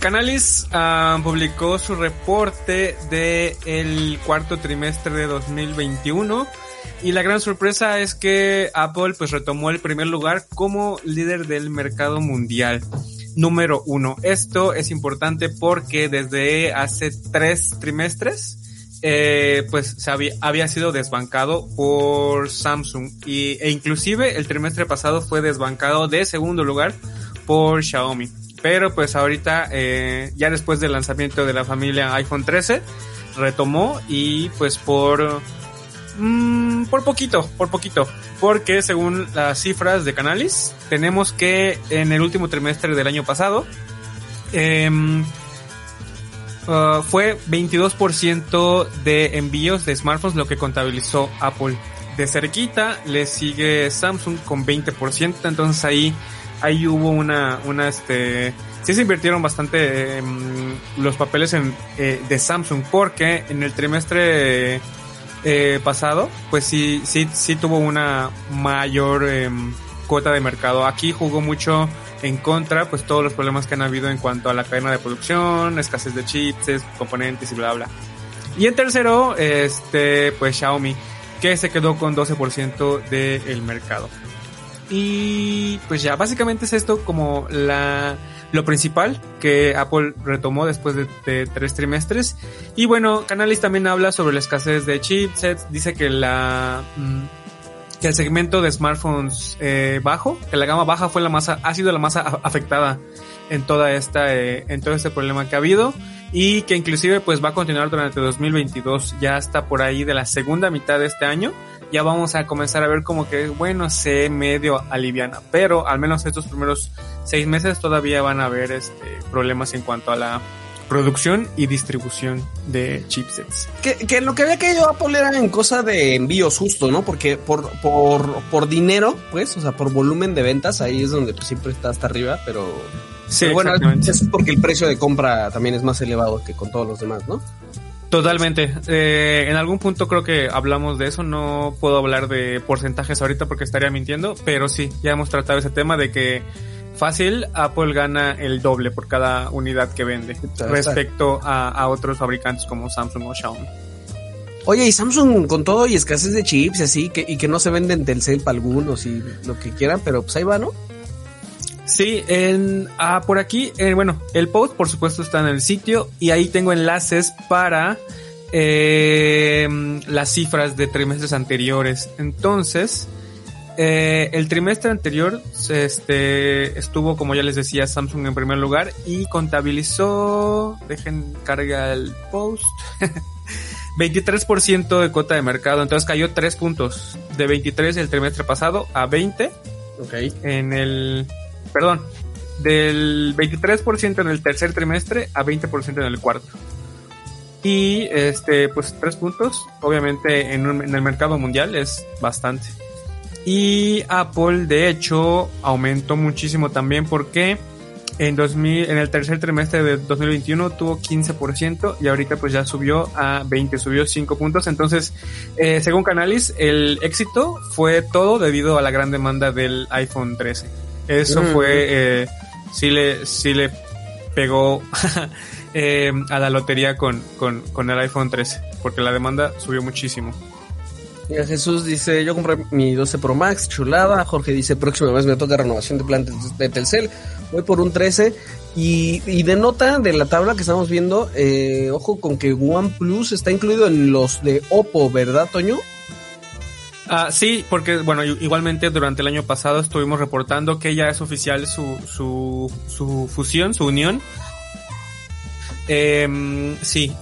Canalis uh, publicó su reporte de el cuarto trimestre de 2021 y la gran sorpresa es que Apple pues retomó el primer lugar como líder del mercado mundial número uno. Esto es importante porque desde hace tres trimestres eh, pues había, sido desbancado por Samsung y, e inclusive el trimestre pasado fue desbancado de segundo lugar por Xiaomi. Pero pues ahorita, eh, ya después del lanzamiento de la familia iPhone 13, retomó y pues por... Mm, por poquito, por poquito. Porque según las cifras de Canalis, tenemos que en el último trimestre del año pasado, eh, uh, fue 22% de envíos de smartphones lo que contabilizó Apple. De cerquita le sigue Samsung con 20%, entonces ahí ahí hubo una, una, este, sí se invirtieron bastante eh, los papeles en, eh, de Samsung porque en el trimestre eh, pasado, pues sí, sí, sí tuvo una mayor cuota de mercado. Aquí jugó mucho en contra, pues todos los problemas que han habido en cuanto a la cadena de producción, escasez de chips, componentes y bla bla. Y en tercero, este, pues Xiaomi, que se quedó con 12% del mercado. Y pues ya, básicamente es esto como la, lo principal que Apple retomó después de, tres trimestres. Y bueno, Canalis también habla sobre la escasez de chipsets, dice que la, que el segmento de smartphones eh, bajo, que la gama baja fue la más, ha sido la más afectada en toda esta, eh, en todo este problema que ha habido. Y que inclusive pues va a continuar durante 2022, ya hasta por ahí de la segunda mitad de este año ya vamos a comenzar a ver como que, bueno, se medio aliviana, pero al menos estos primeros seis meses todavía van a haber este, problemas en cuanto a la producción y distribución de chipsets. Que, que lo que había caído Apple era en cosa de envíos justo, ¿no? Porque por, por, por dinero, pues, o sea, por volumen de ventas, ahí es donde pues, siempre está hasta arriba, pero... Sí, pero bueno, es porque el precio de compra también es más elevado que con todos los demás, ¿no? Totalmente. Eh, en algún punto creo que hablamos de eso. No puedo hablar de porcentajes ahorita porque estaría mintiendo, pero sí, ya hemos tratado ese tema de que fácil Apple gana el doble por cada unidad que vende respecto a, a otros fabricantes como Samsung o Xiaomi. Oye, y Samsung con todo y escasez de chips y así, que, y que no se venden Telcel para algunos y lo que quieran, pero pues ahí va, ¿no? Sí, en, ah, por aquí, eh, bueno, el post por supuesto está en el sitio y ahí tengo enlaces para eh, las cifras de trimestres anteriores. Entonces, eh, el trimestre anterior este, estuvo, como ya les decía, Samsung en primer lugar y contabilizó, dejen carga el post, 23% de cuota de mercado. Entonces cayó 3 puntos de 23 el trimestre pasado a 20 okay. en el perdón, del 23% en el tercer trimestre a 20% en el cuarto. Y este, pues tres puntos, obviamente en, el mercado mundial es bastante. Y Apple, de hecho, aumentó muchísimo también porque en, 2000, en el tercer trimestre de 2021 tuvo 15% y ahorita pues ya subió a 20, subió 5 puntos. Entonces, eh, según Canalis, el éxito fue todo debido a la gran demanda del iPhone 13. Eso mm. fue, eh, sí le, sí le pegó eh, a la lotería con, con, con, el iPhone 13, porque la demanda subió muchísimo. Mira, Jesús dice, yo compré mi 12 Pro Max, chulada. Jorge dice, próxima vez me toca renovación de plan de Telcel. Voy por un 13. Y, y de nota de la tabla que estamos viendo, eh, ojo con que OnePlus está incluido en los de Oppo, ¿verdad, Toño? Ah, sí, porque bueno, igualmente durante el año pasado estuvimos reportando que ya es oficial su, su, su fusión, su unión. Eh, sí,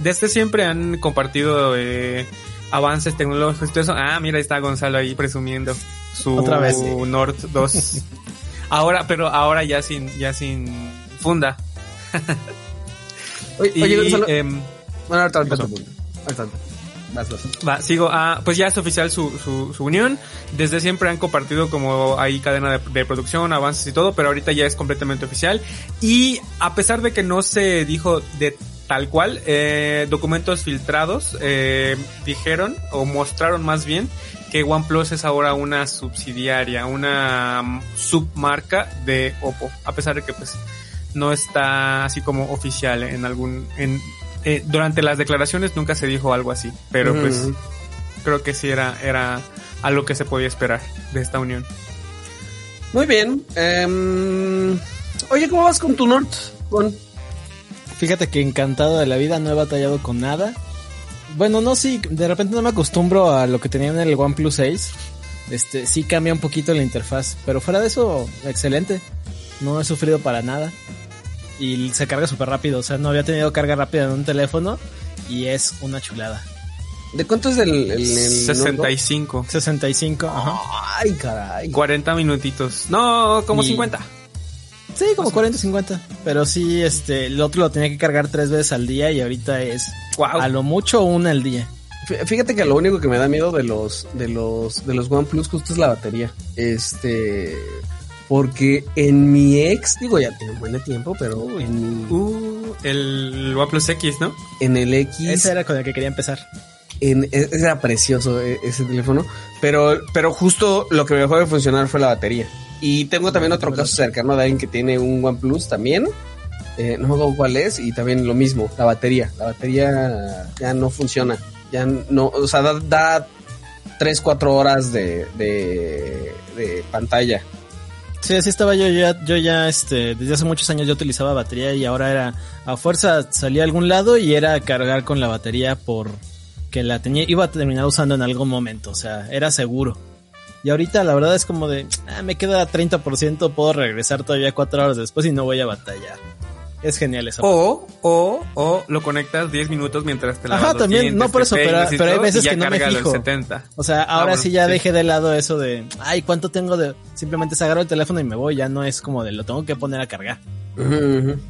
desde siempre han compartido eh, avances tecnológicos y todo eso. Ah, mira, ahí está Gonzalo ahí presumiendo su Otra vez, Nord 2. ahora, pero ahora ya sin, ya sin funda. Oye, Y, oye, Gonzalo- em, bueno. Ahorita, ahorita. Va, sigo. Ah, pues ya es oficial su, su, su unión. Desde siempre han compartido como ahí cadena de, de producción, avances y todo, pero ahorita ya es completamente oficial. Y a pesar de que no se dijo de tal cual, eh, documentos filtrados eh, dijeron o mostraron más bien que OnePlus es ahora una subsidiaria, una mm, submarca de Oppo, a pesar de que pues no está así como oficial en algún en eh, durante las declaraciones nunca se dijo algo así, pero pues creo que sí era era algo que se podía esperar de esta unión. Muy bien. em, oye, ¿cómo vas con tu Nord? Con... Fíjate que encantado de la vida, no he batallado con nada. Bueno, no, sí, de repente no me acostumbro a lo que tenía en el OnePlus 6. Este, sí cambia un poquito la interfaz, pero fuera de eso, excelente. No he sufrido para nada. Y se carga súper rápido, o sea, no había tenido carga rápida en un teléfono y es una chulada. ¿De cuánto es el, el, el Nord? 65, 65, ajá. Ay, caray. 40 minutitos. No, como Y- 50. Sí, como 40, 50. Pero sí, este, el otro lo tenía que cargar tres veces al día y ahorita es Wow. a lo mucho una al día. Fí- Fíjate que lo único que me da miedo de los de los de los OnePlus justo es la batería. Este porque en mi ex, digo ya tiene un buen de tiempo, pero en, Uh, el OnePlus X, ¿no? en el X Ese era con el que quería empezar. en, e- era precioso e- ese teléfono, pero pero justo lo que me dejó de funcionar fue la batería. Y tengo también otro caso cercano de alguien que tiene un OnePlus también. Eh, no me acuerdo cuál es y también lo mismo, la batería. La batería ya no funciona. Ya no, o sea, da, da 3, 4 horas de, de, de pantalla. Sí, así estaba yo, ya, yo ya, este, desde hace muchos años yo utilizaba batería y ahora era, a fuerza salía a algún lado y era cargar con la batería por que la tenía, iba a terminar usando en algún momento, o sea, era seguro. Y ahorita la verdad es como de, ah, me queda 30%, puedo regresar todavía cuatro horas después y no voy a batallar. Es genial eso. O, o, o lo conectas 10 minutos mientras te lavas Ajá, los también, dientes, no por eso, pero- pero hay veces que no me fijo. 70. O sea, ahora bueno, sí ya sí. dejé de lado eso de, ay, ¿cuánto tengo de...? Simplemente se agarro el teléfono y me voy, ya no es como de lo tengo que poner a cargar. Ujú, ujú.